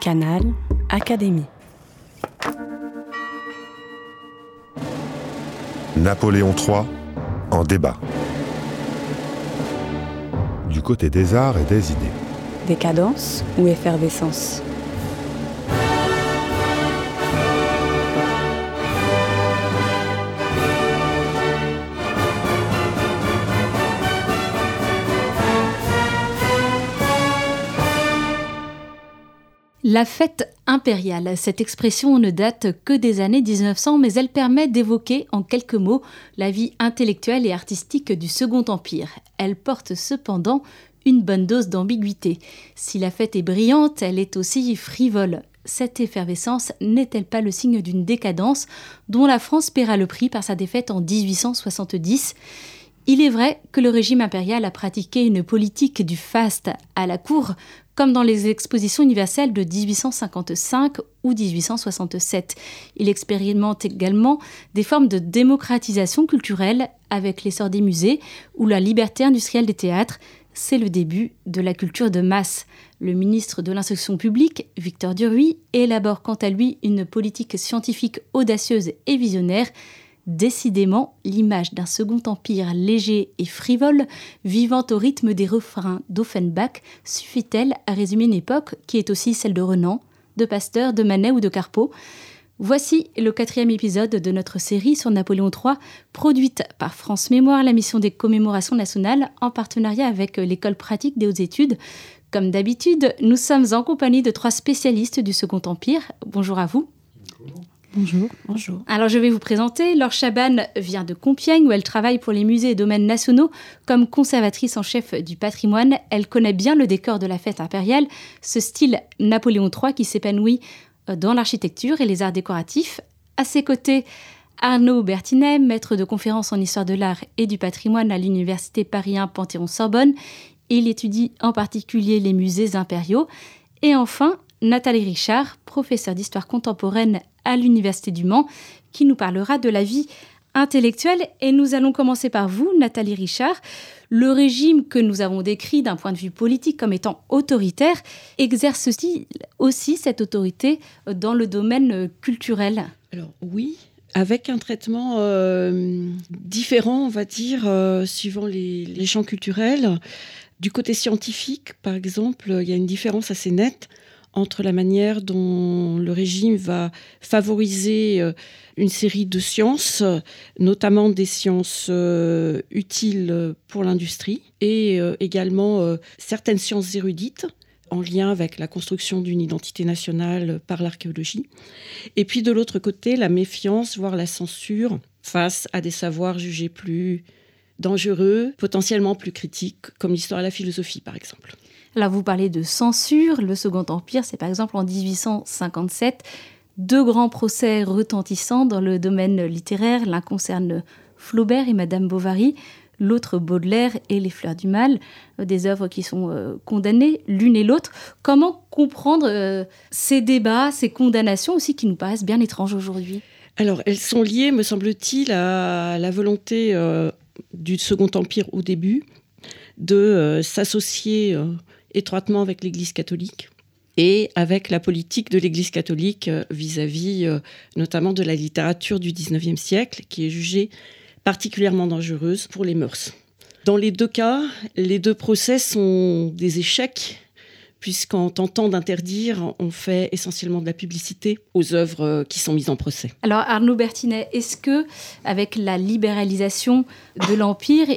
Canal Académie. Napoléon III en débat. Du côté des arts et des idées. Décadence ou effervescence? La fête impériale, cette expression ne date que des années 1900, mais elle permet d'évoquer en quelques mots la vie intellectuelle et artistique du Second Empire. Elle porte cependant une bonne dose d'ambiguïté. Si la fête est brillante, elle est aussi frivole. Cette effervescence n'est-elle pas le signe d'une décadence dont la France paiera le prix par sa défaite en 1870 il est vrai que le régime impérial a pratiqué une politique du faste à la cour, comme dans les expositions universelles de 1855 ou 1867. Il expérimente également des formes de démocratisation culturelle avec l'essor des musées ou la liberté industrielle des théâtres. C'est le début de la culture de masse. Le ministre de l'Instruction publique, Victor Duruy, élabore quant à lui une politique scientifique audacieuse et visionnaire Décidément, l'image d'un second empire léger et frivole, vivant au rythme des refrains d'Offenbach, suffit-elle à résumer une époque qui est aussi celle de Renan, de Pasteur, de Manet ou de Carpeau? Voici le quatrième épisode de notre série sur Napoléon III, produite par France Mémoire, la mission des commémorations nationales, en partenariat avec l'école pratique des hautes études. Comme d'habitude, nous sommes en compagnie de trois spécialistes du Second Empire. Bonjour à vous. Bonjour. Bonjour. Alors je vais vous présenter. Laure Chaban vient de Compiègne où elle travaille pour les musées et domaines nationaux comme conservatrice en chef du patrimoine. Elle connaît bien le décor de la fête impériale, ce style Napoléon III qui s'épanouit euh, dans l'architecture et les arts décoratifs. À ses côtés, Arnaud Bertinet, maître de conférences en histoire de l'art et du patrimoine à l'université Paris 1 Panthéon-Sorbonne. Il étudie en particulier les musées impériaux. Et enfin, Nathalie Richard, professeure d'histoire contemporaine à l'Université du Mans, qui nous parlera de la vie intellectuelle. Et nous allons commencer par vous, Nathalie Richard. Le régime que nous avons décrit d'un point de vue politique comme étant autoritaire exerce-t-il aussi cette autorité dans le domaine culturel? Alors oui, avec un traitement euh, différent, on va dire, euh, suivant les, les, champs culturels. Du côté scientifique, par exemple, il y a une différence assez nette entre la manière dont le régime va favoriser euh, une série de sciences, notamment des sciences euh, utiles pour l'industrie, et euh, également certaines sciences érudites en lien avec la construction d'une identité nationale par l'archéologie. Et puis de l'autre côté, la méfiance, voire la censure face à des savoirs jugés plus dangereux, potentiellement plus critiques, comme l'histoire et la philosophie par exemple. Là, vous parlez de censure. Le Second Empire, c'est par exemple en 1857 deux grands procès retentissants dans le domaine littéraire. L'un concerne Flaubert et Madame Bovary, l'autre Baudelaire et Les Fleurs du Mal, euh, des œuvres qui sont euh, condamnées l'une et l'autre. Comment comprendre euh, ces débats, ces condamnations aussi qui nous paraissent bien étranges aujourd'hui? Alors, elles sont liées, me semble-t-il, à la volonté du Second Empire au début de s'associer étroitement avec l'Église catholique et avec la politique de l'Église catholique euh, vis-à-vis euh, notamment de la littérature du XIXe siècle, qui est jugée particulièrement dangereuse pour les mœurs. Dans les deux cas, les deux procès sont des échecs, puisqu'en tentant d'interdire, on fait essentiellement de la publicité aux œuvres euh, qui sont mises en procès. Alors Arnaud Bertinet, est-ce que avec la libéralisation de l'Empire,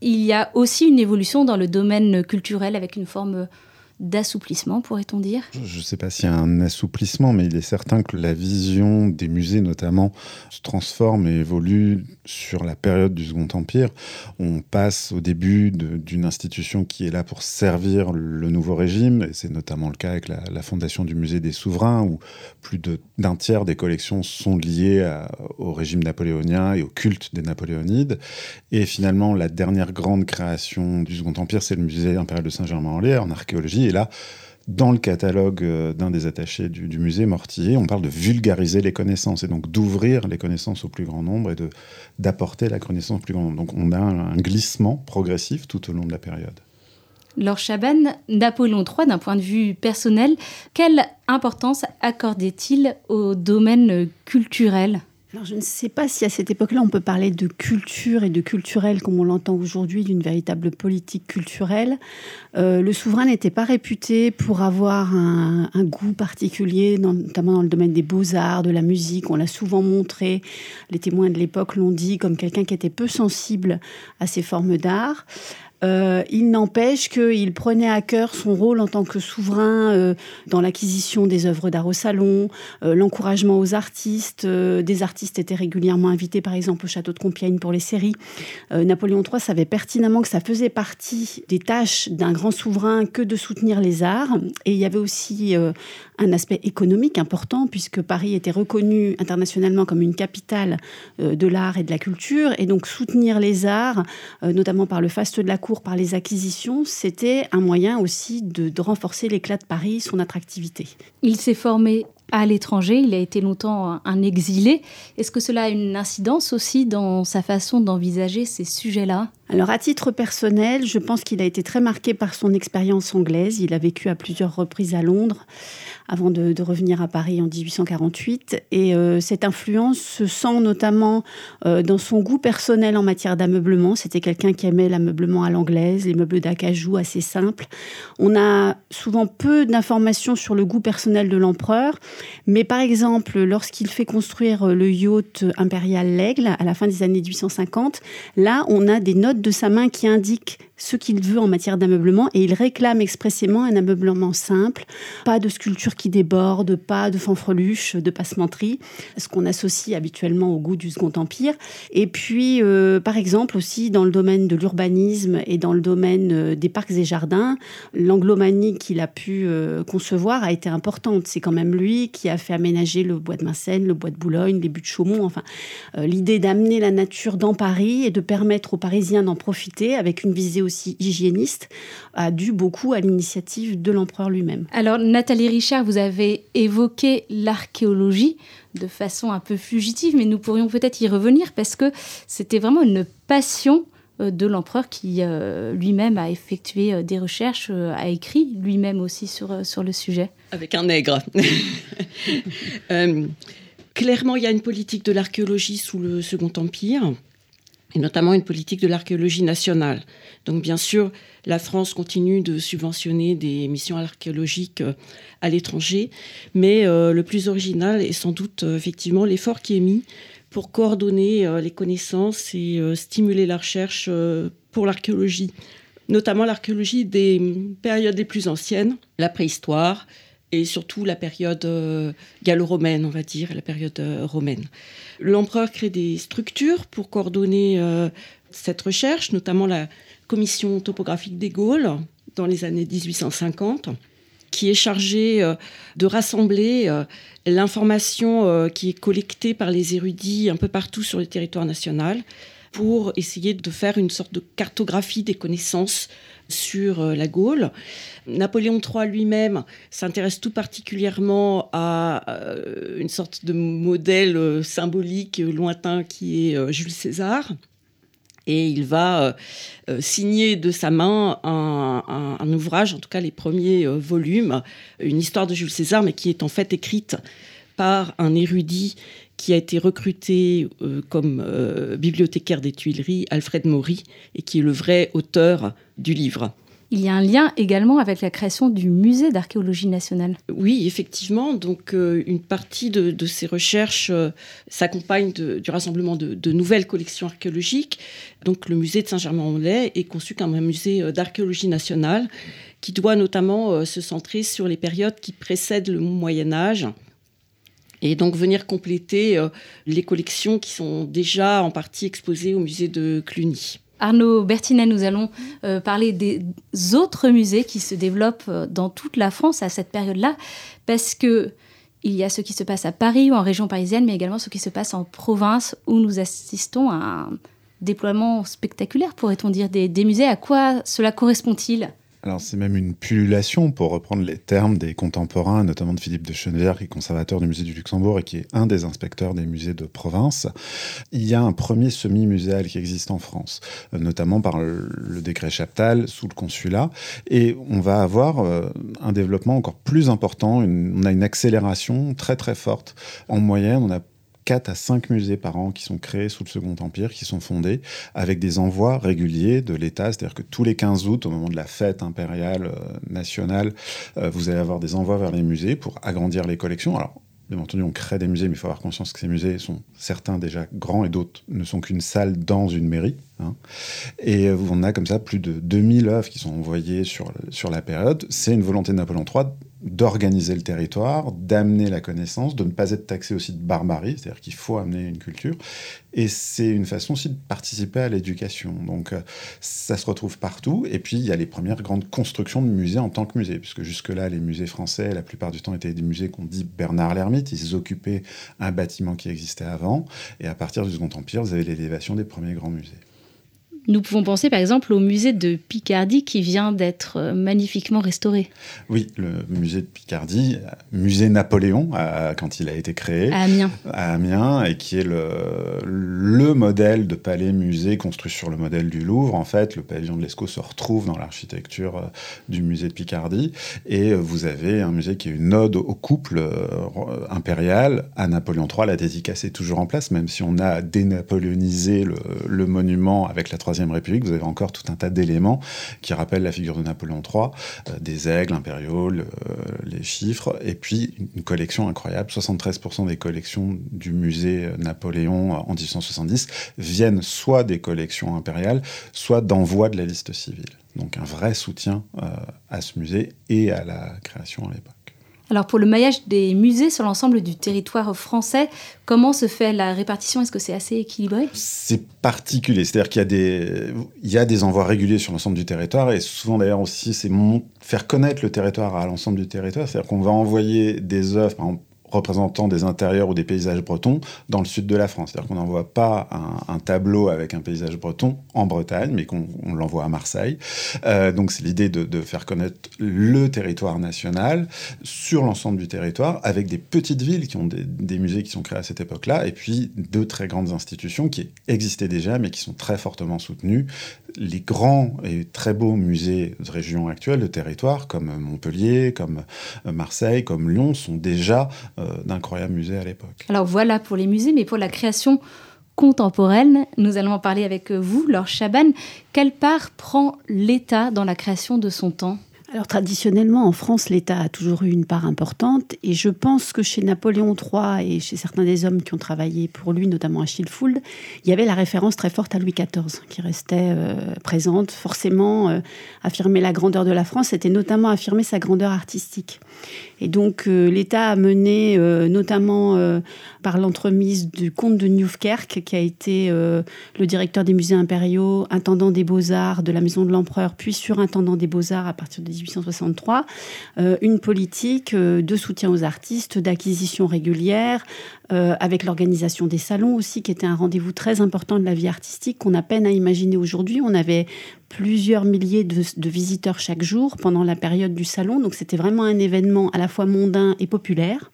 il y a aussi une évolution dans le domaine culturel avec une forme d'assouplissement, pourrait-on dire? Je ne sais pas s'il y a un assouplissement, mais il est certain que la vision des musées, notamment, se transforme et évolue sur la période du Second Empire. On passe au début d'une institution qui est là pour servir le nouveau régime, et c'est notamment le cas avec la, fondation du musée des souverains, où plus d'un tiers des collections sont liées au régime napoléonien et au culte des napoléonides. Et finalement, la dernière grande création du Second Empire, c'est le musée impérial de Saint-Germain-en-Laye en archéologie et là, dans le catalogue euh, d'un des attachés du, musée Mortier, on parle de vulgariser les connaissances et donc d'ouvrir les connaissances au plus grand nombre et d'apporter la connaissance au plus grand nombre. Donc on a un, glissement progressif tout au long de la période. Laure Chaban, Napoléon III, d'un point de vue personnel, quelle importance accordait-il au domaine culturel? Alors, je ne sais pas si à cette époque-là, on peut parler de culture et de culturel comme on l'entend aujourd'hui, d'une véritable politique culturelle. Euh, le souverain n'était pas réputé pour avoir un, goût particulier, notamment dans le domaine des beaux-arts, de la musique. On l'a souvent montré, les témoins de l'époque l'ont dit, comme quelqu'un qui était peu sensible à ces formes d'art. Euh, il n'empêche qu'il prenait à cœur son rôle en tant que souverain euh, dans l'acquisition des œuvres d'art au salon, euh, l'encouragement aux artistes. des artistes étaient régulièrement invités, par exemple, au château de Compiègne pour les séries. Napoléon III savait pertinemment que ça faisait partie des tâches d'un grand souverain que de soutenir les arts. Et il y avait aussi un aspect économique important, puisque Paris était reconnu internationalement comme une capitale de l'art et de la culture. Et donc soutenir les arts, notamment par le faste de la par les acquisitions, c'était un moyen aussi de, renforcer l'éclat de Paris, son attractivité. Il s'est formé à l'étranger, il a été longtemps un exilé. Est-ce que cela a une incidence aussi dans sa façon d'envisager ces sujets-là? Alors à titre personnel, je pense qu'il a été très marqué par son expérience anglaise. Il a vécu à plusieurs reprises à Londres avant de, revenir à Paris en 1848. Et euh, cette influence se sent notamment euh, dans son goût personnel en matière d'ameublement. C'était quelqu'un qui aimait l'ameublement à l'anglaise, les meubles d'acajou assez simples. On a souvent peu d'informations sur le goût personnel de l'empereur, mais par exemple, lorsqu'il fait construire le yacht impérial L'Aigle à la fin des années 1850, là, on a des notes de sa main qui indiquent ce qu'il veut en matière d'ameublement et il réclame expressément un ameublement simple, pas de sculpture qui déborde, pas de fanfreluche, de passementerie, ce qu'on associe habituellement au goût du Second Empire. Et puis, euh, par exemple, aussi dans le domaine de l'urbanisme et dans le domaine euh, des parcs et jardins, l'anglomanie qu'il a pu euh, concevoir a été importante. C'est quand même lui qui a fait aménager le bois de Vincennes, le bois de Boulogne, les buts de Chaumont, enfin, l'idée d'amener la nature dans Paris et de permettre aux Parisiens d'en profiter avec une visée aussi hygiéniste, a dû beaucoup à l'initiative de l'empereur lui-même. Alors Nathalie Richard, vous avez évoqué l'archéologie de façon un peu fugitive, mais nous pourrions peut-être y revenir parce que c'était vraiment une passion euh, de l'empereur qui euh, lui-même a effectué euh, des recherches, a écrit lui-même aussi sur, sur le sujet. Avec un nègre. clairement, il y a une politique de l'archéologie sous le Second Empire et notamment une politique de l'archéologie nationale. Donc bien sûr, la France continue de subventionner des missions archéologiques euh, à l'étranger, mais euh, le plus original est sans doute euh, effectivement l'effort qui est mis pour coordonner les connaissances et stimuler la recherche pour l'archéologie, notamment l'archéologie des périodes les plus anciennes, la préhistoire, et surtout la période euh, gallo-romaine, on va dire, la période euh, romaine. L'empereur crée des structures pour coordonner euh, cette recherche, notamment la commission topographique des Gaules dans les années 1850 qui est chargée de rassembler l'information qui est collectée par les érudits un peu partout sur le territoire national pour essayer de faire une sorte de cartographie des connaissances sur euh, la Gaule. Napoléon III lui-même s'intéresse tout particulièrement à euh, une sorte de modèle euh, symbolique lointain qui est Jules César. Et il va signer de sa main un, ouvrage, en tout cas les premiers volumes, une histoire de Jules César, mais qui est en fait écrite par un érudit qui a été recruté euh, comme euh, bibliothécaire des Tuileries, Alfred Maury, et qui est le vrai auteur du livre. Il y a un lien également avec la création du musée d'archéologie nationale. Oui, effectivement. Donc, euh, une partie de, ces recherches s'accompagne du rassemblement de, nouvelles collections archéologiques. Donc, le musée de Saint-Germain-en-Laye est conçu comme un musée d'archéologie nationale qui doit notamment se centrer sur les périodes qui précèdent le Moyen Âge et donc venir compléter euh, les collections qui sont déjà en partie exposées au musée de Cluny. Arnaud Bertinet, nous allons euh, parler des autres musées qui se développent euh, dans toute la France à cette période-là, parce que il y a ce qui se passe à Paris ou en région parisienne, mais également ce qui se passe en province, où nous assistons à un déploiement spectaculaire, pourrait-on dire, des musées. À quoi cela correspond-il? Alors c'est même une pullulation, pour reprendre les termes des contemporains, notamment de Philippe de Chenevière, qui est conservateur du musée du Luxembourg et qui est un des inspecteurs des musées de province. Il y a un premier semi-muséal qui existe en France, euh, notamment par le décret Chaptal sous le consulat. Et on va avoir euh, un développement encore plus important, on a une accélération très très forte. En moyenne, on a 4 à 5 musées par an qui sont créés sous le Second Empire, qui sont fondés avec des envois réguliers de l'État. C'est-à-dire que tous les 15 août, au moment de la fête impériale euh, nationale, euh, vous allez avoir des envois vers les musées pour agrandir les collections. Alors, Bien entendu, on crée des musées, mais il faut avoir conscience que ces musées sont certains déjà grands et d'autres ne sont qu'une salle dans une mairie. Hein. Et euh, on a comme ça plus de 2000 œuvres qui sont envoyées sur, sur la période. C'est une volonté de Napoléon III d'organiser le territoire, d'amener la connaissance, de ne pas être taxé aussi de barbarie, c'est-à-dire qu'il faut amener une culture. Et c'est une façon aussi de participer à l'éducation. Donc euh, ça se retrouve partout. Et puis il y a les premières grandes constructions de musées en tant que musée, puisque jusque-là, les musées français, la plupart du temps, étaient des musées qu'on dit Bernard l'Ermite. Ils occupaient un bâtiment qui existait avant. Et à partir du Second Empire, vous avez l'élévation des premiers grands musées. Nous pouvons penser par exemple au musée de Picardie qui vient d'être euh, magnifiquement restauré. Oui, le musée de Picardie, musée Napoléon quand il a été créé. À Amiens. À Amiens, et qui est le, le modèle de palais-musée construit sur le modèle du Louvre. En fait, le pavillon de l'Escaut se retrouve dans l'architecture euh, du musée de Picardie. Et euh, vous avez un musée qui est une ode au couple impérial à Napoléon III. La dédicace est toujours en place, même si on a dénapoléonisé le, le monument avec la troisième République, vous avez encore tout un tas d'éléments qui rappellent la figure de Napoléon III, euh, des aigles impériaux, les chiffres, et puis une collection incroyable. 73% des collections du musée Napoléon en 1870 viennent soit des collections impériales, soit d'envois de la liste civile. Donc un vrai soutien euh, à ce musée et à la création à l'époque. Alors pour le maillage des musées sur l'ensemble du territoire français, comment se fait la répartition? Est-ce que c'est assez équilibré? C'est particulier, c'est-à-dire qu'il y a des, y a des envois réguliers sur l'ensemble du territoire et souvent d'ailleurs aussi c'est faire connaître le territoire à l'ensemble du territoire, c'est-à-dire qu'on va envoyer des œuvres, représentant des intérieurs ou des paysages bretons dans le sud de la France. C'est-à-dire qu'on n'envoie pas un, tableau avec un paysage breton en Bretagne, mais qu'on l'envoie à Marseille. Euh, donc c'est l'idée de, faire connaître le territoire national sur l'ensemble du territoire, avec des petites villes qui ont des, des musées qui sont créés à cette époque-là, et puis deux très grandes institutions qui existaient déjà, mais qui sont très fortement soutenues. Les grands et très beaux musées de région actuelle, de territoire, comme Montpellier, comme Marseille, comme Lyon, sont déjà euh, d'incroyables musées à l'époque. Alors voilà pour les musées, mais pour la création contemporaine, nous allons en parler avec vous, Laure Chaban. Quelle part prend l'État dans la création de son temps? Alors traditionnellement, en France, l'État a toujours eu une part importante et je pense que chez Napoléon III et chez certains des hommes qui ont travaillé pour lui, notamment Achille Fould, il y avait la référence très forte à Louis XIV qui restait euh, présente. Forcément, euh, affirmer la grandeur de la France, c'était notamment affirmer sa grandeur artistique. Et donc euh, l'État a mené, notamment par l'entremise du comte de Nieuwkerk, qui a été le directeur des musées impériaux, intendant des beaux-arts de la maison de l'empereur, puis surintendant des beaux-arts à partir de 1863, euh, une politique euh, de soutien aux artistes, d'acquisition régulière, euh, avec l'organisation des salons aussi, qui était un rendez-vous très important de la vie artistique qu'on a peine à imaginer aujourd'hui. On avait plusieurs milliers de, visiteurs chaque jour pendant la période du salon, donc c'était vraiment un événement à la fois mondain et populaire.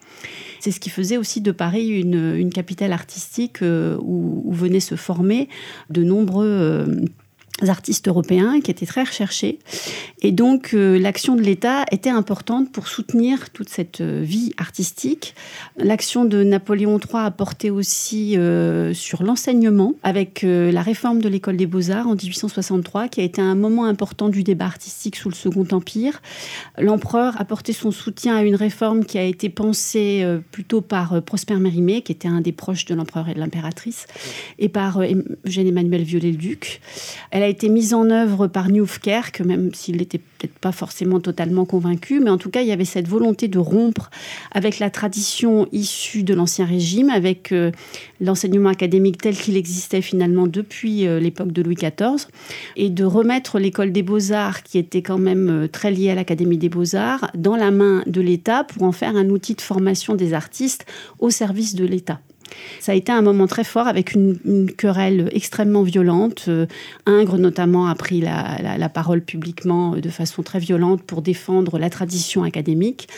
C'est ce qui faisait aussi de Paris une, capitale artistique où, où, venaient se former de nombreux artistes européens qui étaient très recherchés. Et donc euh, l'action de l'État était importante pour soutenir toute cette euh, vie artistique. L'action de Napoléon III a porté aussi euh, sur l'enseignement avec la réforme de l'école des beaux-arts en 1863 qui a été un moment important du débat artistique sous le Second Empire. L'empereur a porté son soutien à une réforme qui a été pensée plutôt par Prosper Mérimée qui était un des proches de l'empereur et de l'impératrice et par Eugène Emmanuel Viollet-le-Duc. Elle a été mise en œuvre par Nieuwkerk, même s'il n'était peut-être pas forcément totalement convaincu, mais en tout cas, il y avait cette volonté de rompre avec la tradition issue de l'Ancien Régime, avec euh, l'enseignement académique tel qu'il existait finalement depuis euh, l'époque de Louis XIV, et de remettre l'école des beaux-arts, qui était quand même euh, très liée à l'Académie des beaux-arts, dans la main de l'État pour en faire un outil de formation des artistes au service de l'État. Ça a été un moment très fort avec une, querelle extrêmement violente. Euh, Ingres notamment a pris la, parole publiquement de façon très violente pour défendre la tradition académique.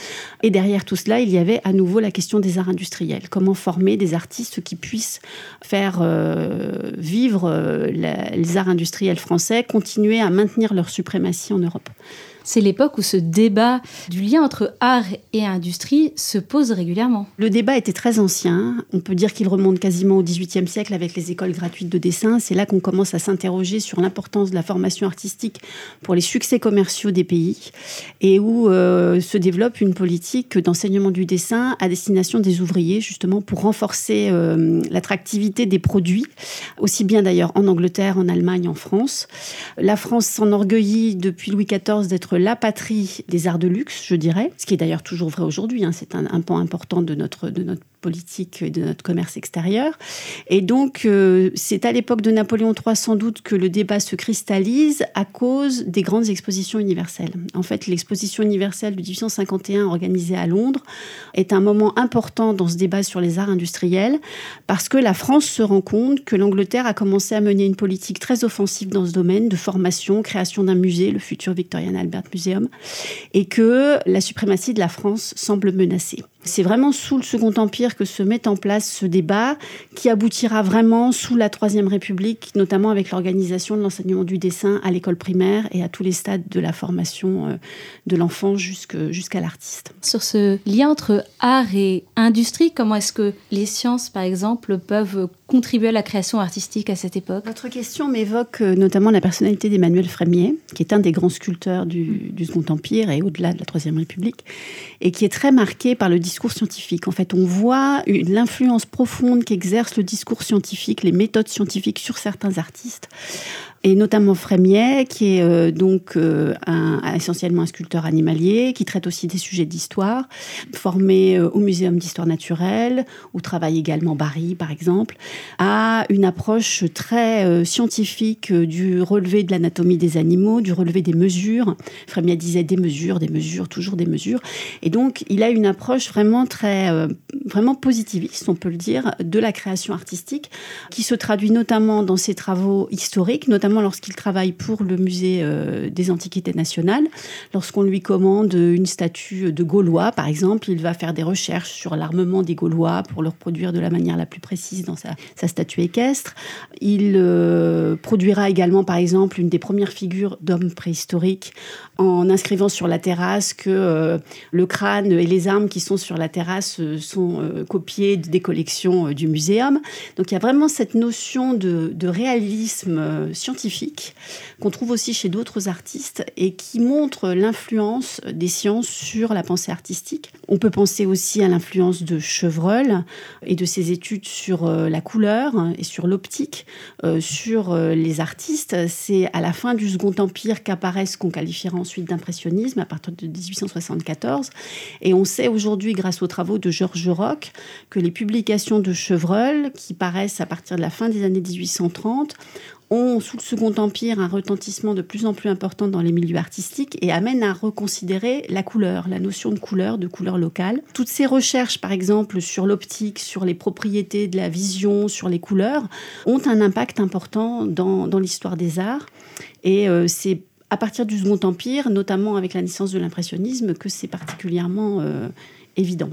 Et derrière tout cela, il y avait à nouveau la question des arts industriels. Comment former des artistes qui puissent faire euh, vivre euh, les arts industriels français, continuer à maintenir leur suprématie en Europe? C'est l'époque où ce débat du lien entre art et industrie se pose régulièrement. Le débat était très ancien. On peut dire qu'il remonte quasiment au XVIIIe siècle avec les écoles gratuites de dessin. C'est là qu'on commence à s'interroger sur l'importance de la formation artistique pour les succès commerciaux des pays et où euh, se développe une politique d'enseignement du dessin à destination des ouvriers, justement pour renforcer euh, l'attractivité des produits, aussi bien d'ailleurs en Angleterre, en Allemagne, en France. La France s'enorgueillit depuis Louis XIV d'être la patrie des arts de luxe, je dirais, ce qui est d'ailleurs toujours vrai aujourd'hui. Hein. c'est un, pan important de notre, de notre politique et de notre commerce extérieur. Et donc, euh, c'est à l'époque de Napoléon III sans doute que le débat se cristallise à cause des grandes expositions universelles. En fait, l'exposition universelle de 1851 organisée à Londres est un moment important dans ce débat sur les arts industriels parce que la France se rend compte que l'Angleterre a commencé à mener une politique très offensive dans ce domaine de formation, création d'un musée, le futur Victorian Albert Et que la suprématie de la France semble menacée. C'est vraiment sous le Second Empire que se met en place ce débat qui aboutira vraiment sous la Troisième République, notamment avec l'organisation de l'enseignement du dessin à l'école primaire et à tous les stades de la formation euh, de l'enfant jusqu'à l'artiste. Sur ce lien entre art et industrie, comment est-ce que les sciences, par exemple, peuvent contribuer à la création artistique à cette époque? Votre question m'évoque euh, notamment la personnalité d'Emmanuel Frémier, qui est un des grands sculpteurs du, du Second Empire et au-delà de la Troisième République, et qui est très marqué par le discours scientifique. En fait, on voit l'influence profonde qu'exerce le discours scientifique, les méthodes scientifiques sur certains artistes et notamment Frémier, qui est euh, donc euh, essentiellement un sculpteur animalier, qui traite aussi des sujets d'histoire, formé euh, au Muséum d'histoire naturelle, où travaille également Barry, par exemple, a une approche très scientifique du relevé de l'anatomie des animaux, du relevé des mesures. Frémier disait des mesures, des mesures, toujours des mesures. Et donc, il a une approche vraiment très, vraiment positiviste, on peut le dire, de la création artistique, qui se traduit notamment dans ses travaux historiques, notamment lorsqu'il travaille pour le musée euh, des Antiquités nationales. Lorsqu'on lui commande une statue de Gaulois, par exemple, il va faire des recherches sur l'armement des Gaulois pour le reproduire de la manière la plus précise dans sa, statue équestre. Il euh, produira également, par exemple, une des premières figures d'hommes préhistoriques en inscrivant sur la terrasse que euh, le crâne et les armes qui sont sur la terrasse sont copiés des collections du muséum. Donc il y a vraiment cette notion de, de réalisme scientifique qu'on trouve aussi chez d'autres artistes et qui montre l'influence des sciences sur la pensée artistique. On peut penser aussi à l'influence de Chevreul et de ses études sur euh, la couleur et sur l'optique, euh, sur euh, les artistes. C'est à la fin du Second Empire qu'apparaît ce qu'on qualifiera ensuite d'impressionnisme à partir de 1874. Et on sait aujourd'hui, grâce aux travaux de Georges Roch, que les publications de Chevreul, qui paraissent à partir de la fin des années 1830, ont, sous le Second Empire, un retentissement de plus en plus important dans les milieux artistiques et amènent à reconsidérer la couleur, la notion de couleur, de couleur locale. Toutes ces recherches, par exemple, sur l'optique, sur les propriétés de la vision, sur les couleurs, ont un impact important dans, l'histoire des arts. Et euh, c'est à partir du Second Empire, notamment avec la naissance de l'impressionnisme, que c'est particulièrement euh, évident.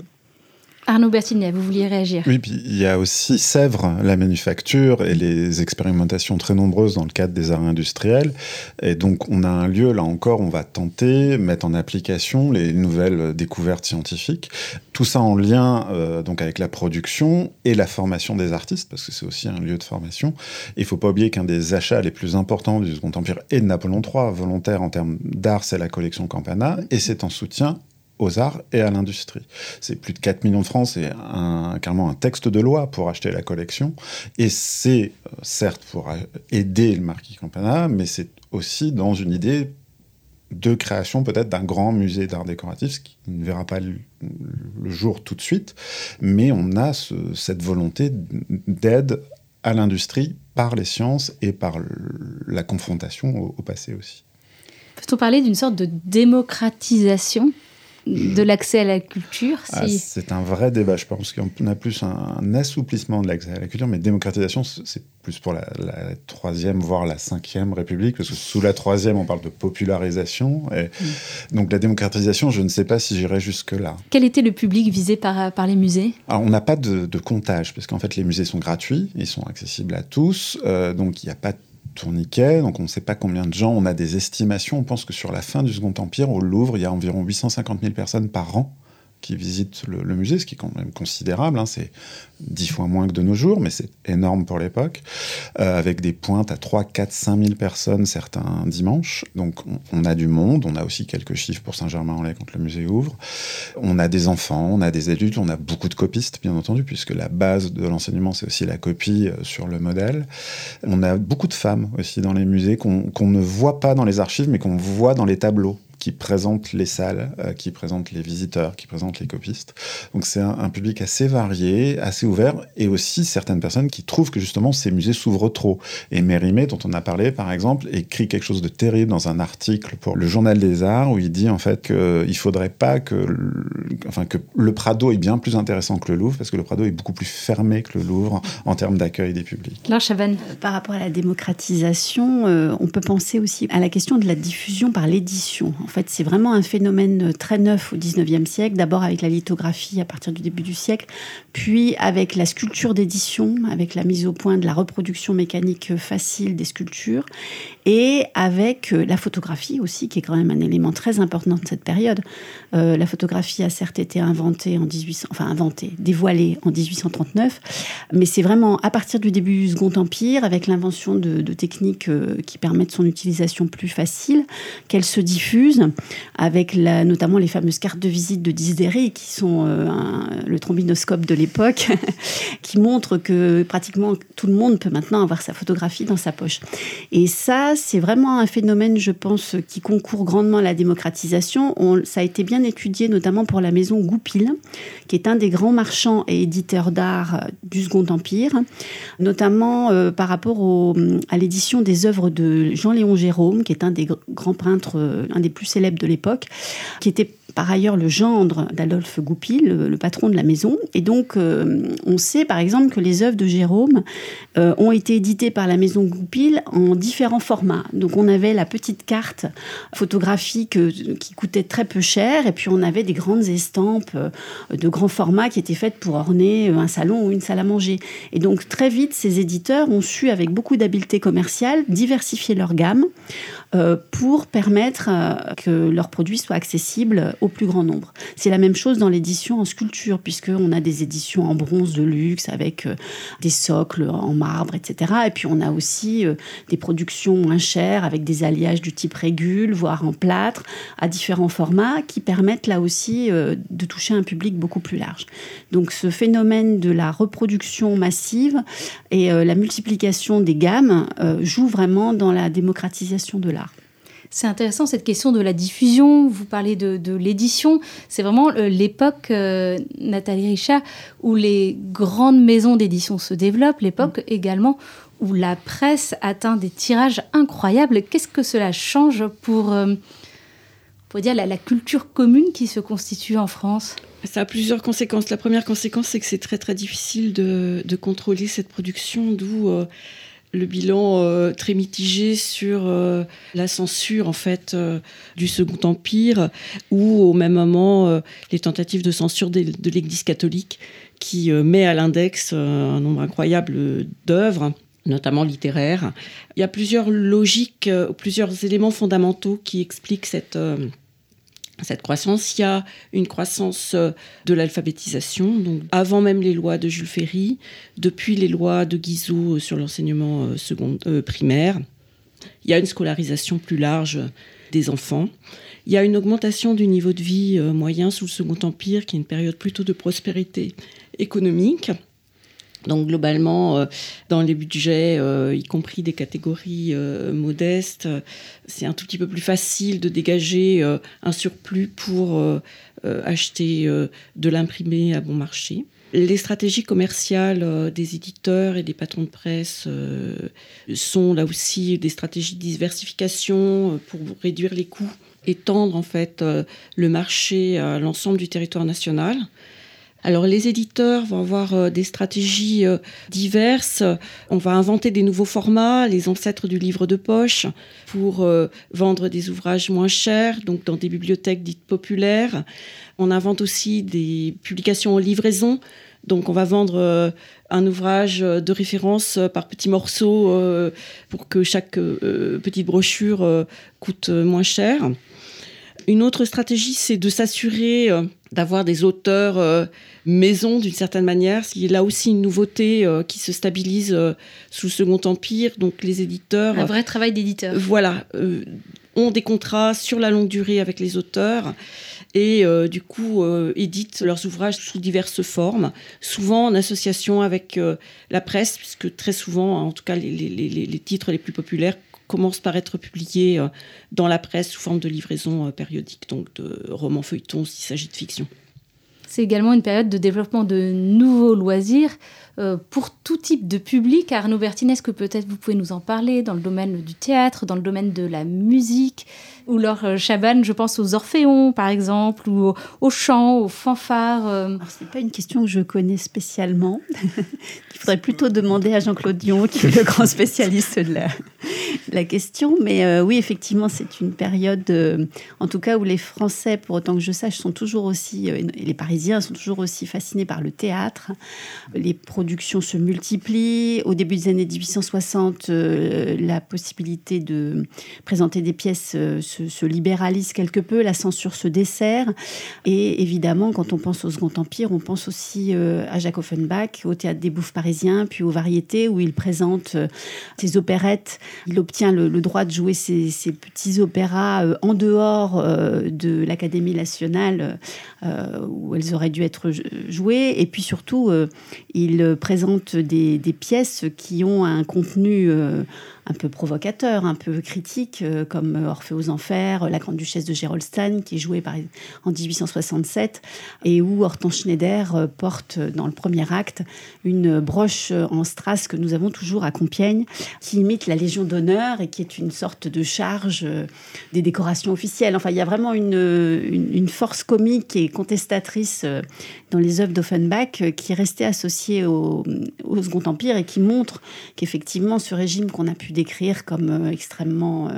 Arnaud Bertinet, vous vouliez réagir Oui, il y a aussi Sèvres, la manufacture et les expérimentations très nombreuses dans le cadre des arts industriels. Et donc, on a un lieu, là encore, on va tenter, mettre en application les nouvelles découvertes scientifiques. Tout ça en lien euh, donc avec la production et la formation des artistes, parce que c'est aussi un lieu de formation. Il ne faut pas oublier qu'un des achats les plus importants du Second Empire et de Napoléon III, volontaire en termes d'art, c'est la collection Campana, et c'est en soutien aux arts et à l'industrie. C'est plus de 4 millions de francs, c'est un, carrément un texte de loi pour acheter la collection. Et c'est euh, certes pour aider le marquis Campana, mais c'est aussi dans une idée de création peut-être d'un grand musée d'art décoratif, ce qui ne verra pas le, jour tout de suite, mais on a cette volonté d'aide à l'industrie par les sciences et par la confrontation au, au passé aussi. Peut-on parler d'une sorte de démocratisation? De l'accès à la culture ah, C'est un vrai débat. Je pense qu'on a plus un, assouplissement de l'accès à la culture, mais démocratisation, c'est plus pour la, troisième, voire la cinquième République, parce que sous la troisième, on parle de popularisation. Et mm. Donc la démocratisation, je ne sais pas si j'irai jusque-là. Quel était le public visé par, par les musées? Alors, On n'a pas de, comptage, parce qu'en fait, les musées sont gratuits, ils sont accessibles à tous, euh, donc il n'y a pas de tourniquet, donc on ne sait pas combien de gens, on a des estimations, on pense que sur la fin du Second Empire, au Louvre, il y a environ 850 000 personnes par an qui visitent le, musée, ce qui est quand même considérable. Hein. c'est dix fois moins que de nos jours, mais c'est énorme pour l'époque, euh, avec des pointes à 3, 4, 5 000 personnes certains dimanches. Donc on, a du monde, on a aussi quelques chiffres pour Saint-Germain-en-Laye quand le musée ouvre. On a des enfants, on a des adultes, on a beaucoup de copistes, bien entendu, puisque la base de l'enseignement, c'est aussi la copie euh, sur le modèle. On a beaucoup de femmes aussi dans les musées qu'on ne voit pas dans les archives, mais qu'on voit dans les tableaux qui présente les salles, euh, qui présente les visiteurs, qui présente les copistes. Donc c'est un, public assez varié, assez ouvert, et aussi certaines personnes qui trouvent que justement ces musées s'ouvrent trop. Et Mérimée, dont on a parlé par exemple, écrit quelque chose de terrible dans un article pour le Journal des Arts, où il dit en fait qu'il faudrait pas que, le, enfin, que le Prado est bien plus intéressant que le Louvre, parce que le Prado est beaucoup plus fermé que le Louvre en termes d'accueil des publics. Là, Chavannes. Par rapport à la démocratisation, euh, on peut penser aussi à la question de la diffusion par l'édition. En fait, c'est vraiment un phénomène très neuf au XIXe siècle, d'abord avec la lithographie à partir du début du siècle, puis avec la sculpture d'édition, avec la mise au point de la reproduction mécanique facile des sculptures, et avec euh, la photographie aussi, qui est quand même un élément très important de cette période. Euh, la photographie a certes été inventée en 1800, enfin inventée, dévoilée en 1839, mais c'est vraiment à partir du début du Second Empire, avec l'invention de, techniques euh, qui permettent son utilisation plus facile, qu'elle se diffuse, avec notamment les fameuses cartes de visite de Disdéry, qui sont le trombinoscope de l'époque, qui montrent que pratiquement tout le monde peut maintenant avoir sa photographie dans sa poche. Et ça, c'est vraiment un phénomène, je pense, qui concourt grandement à la démocratisation. ça a été bien étudié, notamment pour la maison Goupil, qui est un des grands marchands et éditeurs d'art euh, du Second Empire, notamment euh, par rapport à l'édition des œuvres de Jean-Léon Jérôme, qui est un des grands peintres, euh, un des plus célèbres de l'époque, qui était par ailleurs le gendre d'Adolphe Goupil, le, patron de la maison. Et donc, euh, on sait par exemple que les œuvres de Jérôme euh, ont été éditées par la maison Goupil en différents formats. Donc, on avait la petite carte photographique euh, qui coûtait très peu cher, et puis on avait des grandes estampes de grands formats qui étaient faites pour orner un salon ou une salle à manger. Et donc, très vite, ces éditeurs ont su, avec beaucoup d'habileté commerciale, diversifier leur gamme pour permettre que leurs produits soient accessibles au plus grand nombre. C'est la même chose dans l'édition en sculpture, puisqu'on a des éditions en bronze de luxe avec euh, des socles en marbre, etc. Et puis on a aussi euh, des productions moins chères avec des alliages du type régule, voire en plâtre, à différents formats qui permettent là aussi euh, de toucher un public beaucoup plus large. Donc ce phénomène de la reproduction massive et la multiplication des gammes joue vraiment dans la démocratisation de l'art. C'est intéressant cette question de la diffusion. Vous parlez de, l'édition. C'est vraiment euh, l'époque, euh, Nathalie Richard, où les grandes maisons d'édition se développent, l'époque mm. également où la presse atteint des tirages incroyables. Qu'est-ce que cela change pour, euh, pour dire la, culture commune qui se constitue en France? Ça a plusieurs conséquences. La première conséquence, c'est que c'est très très difficile de, contrôler cette production, d'où le bilan euh, très mitigé sur euh, la censure en fait euh, du Second Empire ou au même moment les tentatives de censure de, de l'Église catholique qui met à l'index un nombre incroyable d'œuvres notamment littéraires. Il y a plusieurs logiques, plusieurs éléments fondamentaux qui expliquent cette cette croissance. Il y a une croissance euh, de l'alphabétisation, donc avant même les lois de Jules Ferry, depuis les lois de Guizot euh, sur l'enseignement euh, primaire. Il y a une scolarisation plus large des enfants. Il y a une augmentation du niveau de vie moyen sous le Second Empire, qui est une période plutôt de prospérité économique. Donc globalement, euh, dans les budgets, euh, y compris des catégories euh, modestes, c'est un tout petit peu plus facile de dégager un surplus pour acheter de l'imprimé à bon marché. Les stratégies commerciales des éditeurs et des patrons de presse sont là aussi des stratégies de diversification pour réduire les coûts étendre en fait le marché à l'ensemble du territoire national. Alors les éditeurs vont avoir euh, des stratégies euh, diverses. On va inventer des nouveaux formats, les ancêtres du livre de poche, pour euh, vendre des ouvrages moins chers, donc dans des bibliothèques dites populaires. On invente aussi des publications en livraison. Donc on va vendre un ouvrage de référence par petits morceaux pour que chaque petite brochure coûte moins cher. Une autre stratégie, c'est de s'assurer d'avoir des auteurs euh, maison d'une certaine manière. Il y a là aussi une nouveauté euh, qui se stabilise euh, sous le Second Empire. Donc les éditeurs... Un vrai travail d'éditeur. voilà, ont des contrats sur la longue durée avec les auteurs et du coup éditent leurs ouvrages sous diverses formes, souvent en association avec la presse, puisque très souvent, en tout cas les, les titres les plus populaires commencent par être publiés euh, dans la presse sous forme de livraison euh, périodique, donc de romans feuilletons s'il s'agit de fiction. C'est également une période de développement de nouveaux loisirs euh, pour tout type de public. Arnaud Bertine, est-ce que peut-être vous pouvez nous en parler dans le domaine du théâtre, dans le domaine de la musique Ou Laure Chaban, je pense aux orphéons par exemple, ou aux, chants, aux fanfares. Ce n'est pas une question que je connais spécialement. Il faudrait plutôt demander à Jean-Claude Dion, qui est le grand spécialiste de la, la question. Mais euh, oui, effectivement, c'est une période, euh, en tout cas, où les Français, pour autant que je sache, sont toujours aussi, euh, et les Parisiens sont toujours aussi fascinés par le théâtre. Les productions se multiplient. Au début des années 1860, la possibilité de présenter des pièces se, se, libéralise quelque peu, la censure se dessert. Et évidemment, quand on pense au Second Empire, on pense aussi à Jacques Offenbach, au Théâtre des Bouffes parisiens, puis aux variétés, où il présente ses opérettes. Il obtient le, droit de jouer ces, petits opéras euh, en dehors euh, de l'Académie nationale euh, où auraient dû être jouées. Et puis surtout, il présente des, des, pièces qui ont un contenu un peu provocateur, un peu critique, euh, comme Orphée aux Enfers, La Grande Duchesse de Gerolstein, qui est jouée par, en 1867, et où Hortense Schneider euh, porte dans le premier acte une broche en strass que nous avons toujours à Compiègne, qui imite la Légion d'honneur et qui est une sorte de charge euh, des décorations officielles. Enfin, il y a vraiment une, force comique et contestatrice dans les œuvres d'Offenbach qui est restée associée au Second Empire et qui montre qu'effectivement, ce régime qu'on a pu décrire comme euh, extrêmement, euh,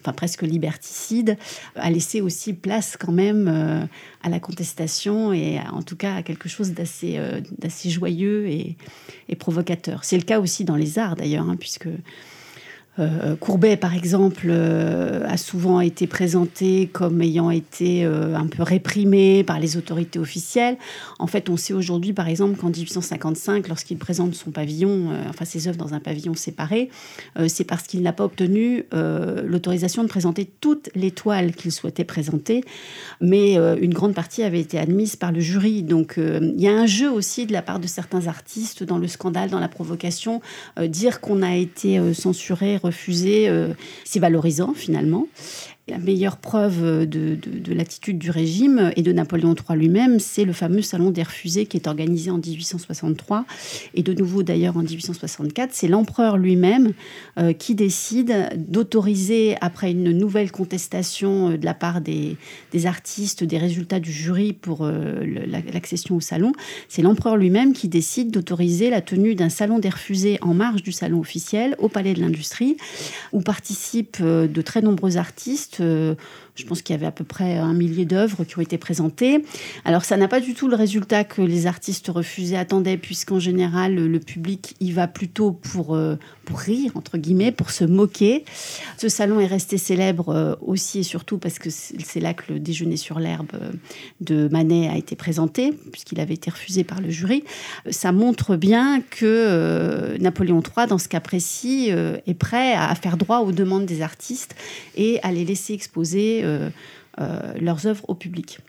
enfin presque liberticide, a laissé aussi place quand même euh, à la contestation et en tout cas à quelque chose d'assez d'assez joyeux et, et provocateur. C'est le cas aussi dans les arts d'ailleurs, hein, puisque euh, Courbet, par exemple, euh, a souvent été présenté comme ayant été euh, un peu réprimé par les autorités officielles. En fait, on sait aujourd'hui, par exemple, qu'en 1855, lorsqu'il présente son pavillon, enfin ses œuvres dans un pavillon séparé, c'est parce qu'il n'a pas obtenu l'autorisation de présenter toutes les toiles qu'il souhaitait présenter, mais une grande partie avait été admise par le jury. Donc, il y a un jeu aussi de la part de certains artistes dans le scandale, dans la provocation, dire qu'on a été censuré refusé, euh, c'est valorisant finalement. La meilleure preuve de, l'attitude du régime et de Napoléon III lui-même, c'est le fameux Salon des refusés qui est organisé en 1863 et de nouveau d'ailleurs en 1864. C'est l'empereur lui-même euh, qui décide d'autoriser, après une nouvelle contestation euh, de la part des, artistes, des résultats du jury pour euh, l'accession au salon, c'est l'empereur lui-même qui décide d'autoriser la tenue d'un salon des refusés en marge du salon officiel au Palais de l'Industrie, où participent de très nombreux artistes euh, je pense qu'il y avait à peu près un millier d'œuvres qui ont été présentées. Alors ça n'a pas du tout le résultat que les artistes refusaient attendaient, puisqu'en général le public y va plutôt pour, euh, pour rire, entre guillemets, pour se moquer. Ce salon est resté célèbre euh, aussi et surtout parce que c'est là que le déjeuner sur l'herbe de Manet a été présenté, puisqu'il avait été refusé par le jury. Ça montre bien que Napoléon III, dans ce cas précis, est prêt à faire droit aux demandes des artistes et à les laisser exposer euh, euh, leurs œuvres au public.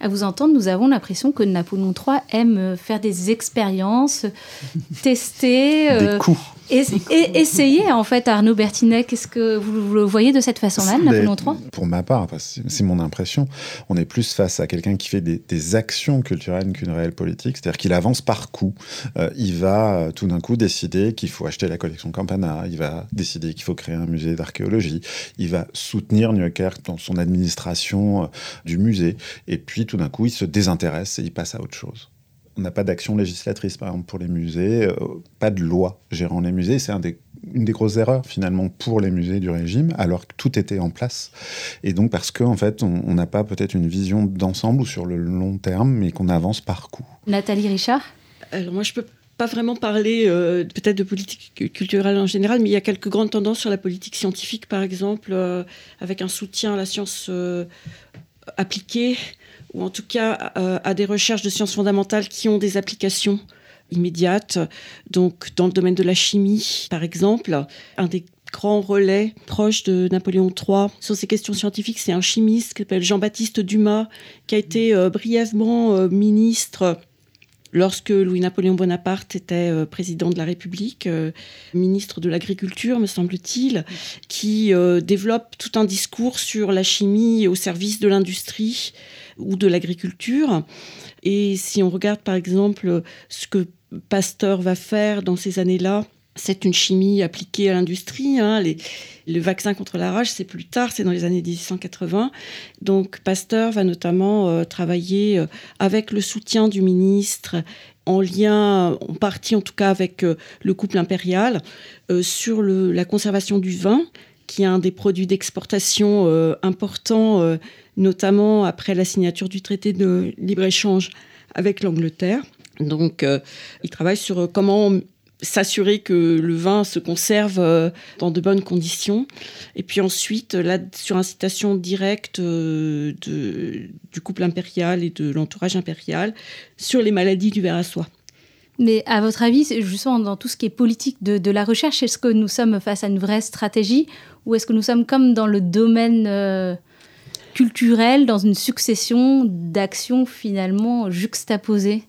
À vous entendre, nous avons l'impression que Napoléon III aime faire des expériences, tester. Des coups. Essayez en fait, Arnaud Bertinet. Qu'est-ce que vous, le voyez de cette façon-là, Napoléon III Pour ma part, c'est mon impression, on est plus face à quelqu'un qui fait des, actions culturelles qu'une réelle politique. C'est-à-dire qu'il avance par coup. Euh, il va euh, tout d'un coup décider qu'il faut acheter la collection Campana. Il va décider qu'il faut créer un musée d'archéologie. Il va soutenir Nieuwkerk dans son administration euh, du musée. Et puis tout d'un coup, il se désintéresse et il passe à autre chose. On n'a pas d'action législatrice, par exemple, pour les musées, euh, pas de loi gérant les musées. C'est un une des grosses erreurs, finalement, pour les musées du régime, alors que tout était en place. Et donc, parce qu'en en fait, on n'a pas peut-être une vision d'ensemble ou sur le long terme, mais qu'on avance par coup. Nathalie Richard? Alors, moi, je peux pas vraiment parler euh, peut-être de politique culturelle en général, mais il y a quelques grandes tendances sur la politique scientifique, par exemple, euh, avec un soutien à la science appliquée ou en tout cas euh, à des recherches de sciences fondamentales qui ont des applications immédiates. Donc, dans le domaine de la chimie, par exemple, un des grands relais proches de Napoléon III sur ces questions scientifiques, c'est un chimiste qui s'appelle Jean-Baptiste Dumas, qui a été euh, brièvement euh, ministre lorsque Louis-Napoléon Bonaparte était président de la République, ministre de l'Agriculture, me semble-t-il, qui développe tout un discours sur la chimie au service de l'industrie ou de l'agriculture. Et si on regarde par exemple ce que Pasteur va faire dans ces années-là, c'est une chimie appliquée à l'industrie. Hein. le vaccin contre la rage, c'est plus tard, c'est dans les années 1880. Donc Pasteur va notamment euh, travailler euh, avec le soutien du ministre, en lien, en partie en tout cas avec euh, le couple impérial, sur la conservation du vin, qui est un des produits d'exportation importants notamment après la signature du traité de libre-échange avec l'Angleterre. Donc, euh, il travaille sur euh, comment s'assurer que le vin se conserve euh, dans de bonnes conditions. Et puis ensuite, là, sur incitation directe du couple impérial et de l'entourage impérial, sur les maladies du verre à soie. Mais à votre avis, justement, dans tout ce qui est politique de, la recherche, est-ce que nous sommes face à une vraie stratégie ou est-ce que nous sommes comme dans le domaine culturelle dans une succession d'actions finalement juxtaposées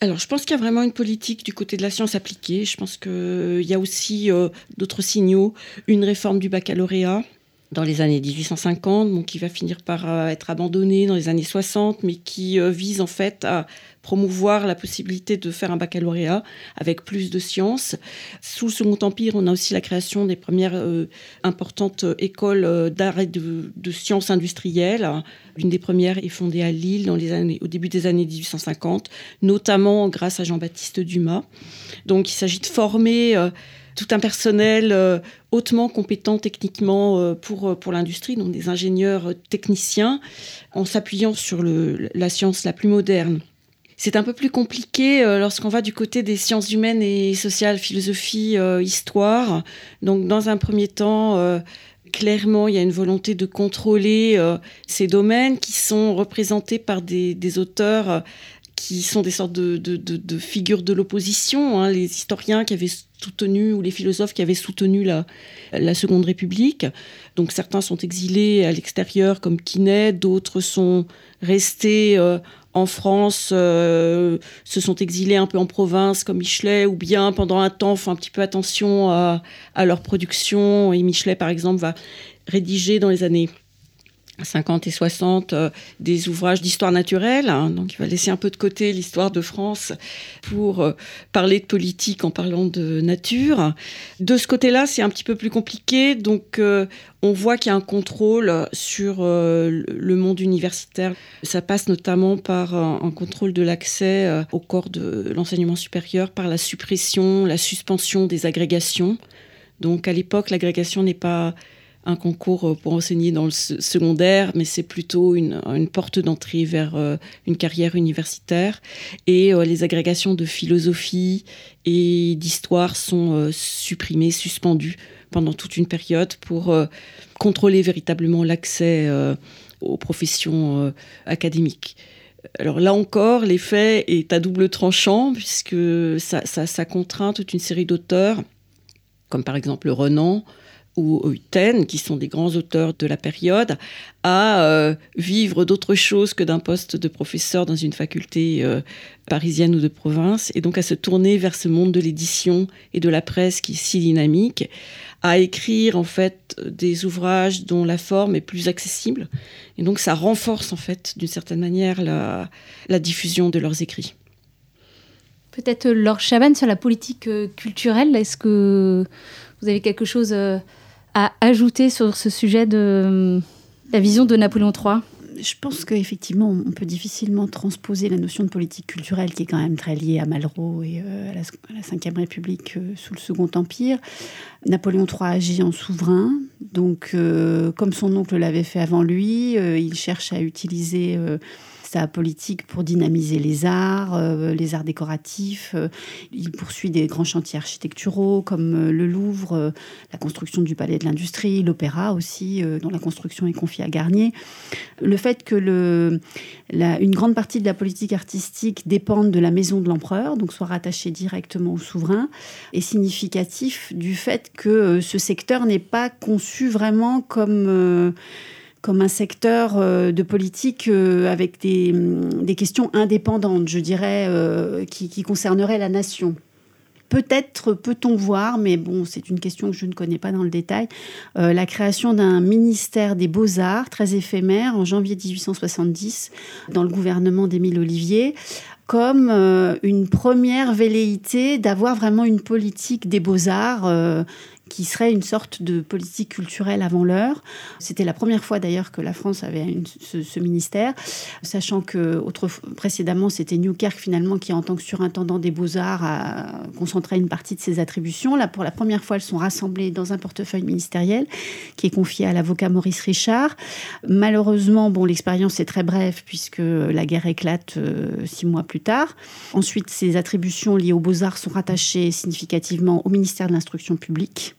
alors, je pense qu'il y a vraiment une politique du côté de la science appliquée. Je pense qu'il y a aussi euh, d'autres signaux. Une réforme du baccalauréat dans les années 1850, qui va finir par euh, être abandonnée dans les années 60, mais qui euh, vise en fait à promouvoir la possibilité de faire un baccalauréat avec plus de sciences. Sous le Second Empire, on a aussi la création des premières euh, importantes écoles d'art et de, sciences industrielles. Une des premières est fondée à Lille dans les années, au début des années 1850, notamment grâce à Jean-Baptiste Dumas. Donc il s'agit de former tout un personnel hautement compétent techniquement pour, pour l'industrie, donc des ingénieurs techniciens, en s'appuyant sur la science la plus moderne. C'est un peu plus compliqué euh, lorsqu'on va du côté des sciences humaines et sociales, philosophie, euh, histoire. Donc, dans un premier temps, euh, clairement, il y a une volonté de contrôler ces domaines qui sont représentés par des, auteurs qui sont des sortes de, figures de l'opposition, hein. les historiens qui avaient soutenu ou les philosophes qui avaient soutenu la, Seconde République. Donc certains sont exilés à l'extérieur comme Quinet, d'autres sont restés en France euh, se sont exilés un peu en province comme Michelet ou bien pendant un temps font un petit peu attention à, à leur production et Michelet par exemple va rédiger dans les années 50 et 60 euh, des ouvrages d'histoire naturelle. Hein. donc, il va laisser un peu de côté l'histoire de France pour euh, parler de politique en parlant de nature. De ce côté-là, c'est un petit peu plus compliqué. Donc, euh, on voit qu'il y a un contrôle sur le monde universitaire. Ça passe notamment par un contrôle de l'accès au corps de l'enseignement supérieur, par la suppression, la suspension des agrégations. Donc, à l'époque, l'agrégation n'est pas un concours euh, pour enseigner dans le secondaire, mais c'est plutôt une, porte d'entrée vers euh, une carrière universitaire. Et euh, les agrégations de philosophie et d'histoire sont supprimées, suspendues pendant toute une période pour contrôler véritablement l'accès aux professions académiques. Alors là encore, l'effet est à double tranchant puisque ça, ça contraint toute une série d'auteurs, comme par exemple Renan, ou Hutten, qui sont des grands auteurs de la période, à euh, vivre d'autre chose que d'un poste de professeur dans une faculté euh, parisienne ou de province, et donc à se tourner vers ce monde de l'édition et de la presse qui est si dynamique, à écrire en fait des ouvrages dont la forme est plus accessible, et donc ça renforce en fait d'une certaine manière la, la diffusion de leurs écrits. Peut-être euh, Laure Chaban sur la politique culturelle, est-ce que vous avez quelque chose à ajouter sur ce sujet de la vision de Napoléon III je pense qu'effectivement, on peut difficilement transposer la notion de politique culturelle qui est quand même très liée à Malraux et euh, à la Ve République euh, sous le Second Empire. Napoléon III agit en souverain, donc euh, comme son oncle l'avait fait avant lui, il cherche à utiliser sa politique pour dynamiser les arts, euh, les arts décoratifs. Euh, il poursuit des grands chantiers architecturaux comme euh, le Louvre, la construction du Palais de l'Industrie, l'Opéra aussi, dont la construction est confiée à Garnier. Le fait que le, une grande partie de la politique artistique dépende de la maison de l'empereur, donc soit rattachée directement au souverain, est significatif du fait que ce secteur n'est pas conçu vraiment comme comme un secteur euh, de politique euh, avec des, mm, des, questions indépendantes, je dirais, euh, qui, qui concerneraient la nation. Peut-être peut-on voir, mais bon, c'est une question que je ne connais pas dans le détail, la création d'un ministère des beaux-arts très éphémère en janvier 1870 dans le gouvernement d'Émile Olivier comme une première velléité d'avoir vraiment une politique des beaux-arts qui serait une sorte de politique culturelle avant l'heure. C'était la première fois d'ailleurs que la France avait ce, ministère, sachant que précédemment c'était Newkirk finalement qui en tant que surintendant des beaux-arts a concentré une partie de ses attributions. Là pour la première fois elles sont rassemblées dans un portefeuille ministériel qui est confié à l'avocat Maurice Richard. Malheureusement, bon l'expérience est très brève puisque la guerre éclate euh, six mois plus tard. Ensuite, ces attributions liées aux beaux-arts sont rattachées significativement au ministère de l'Instruction publique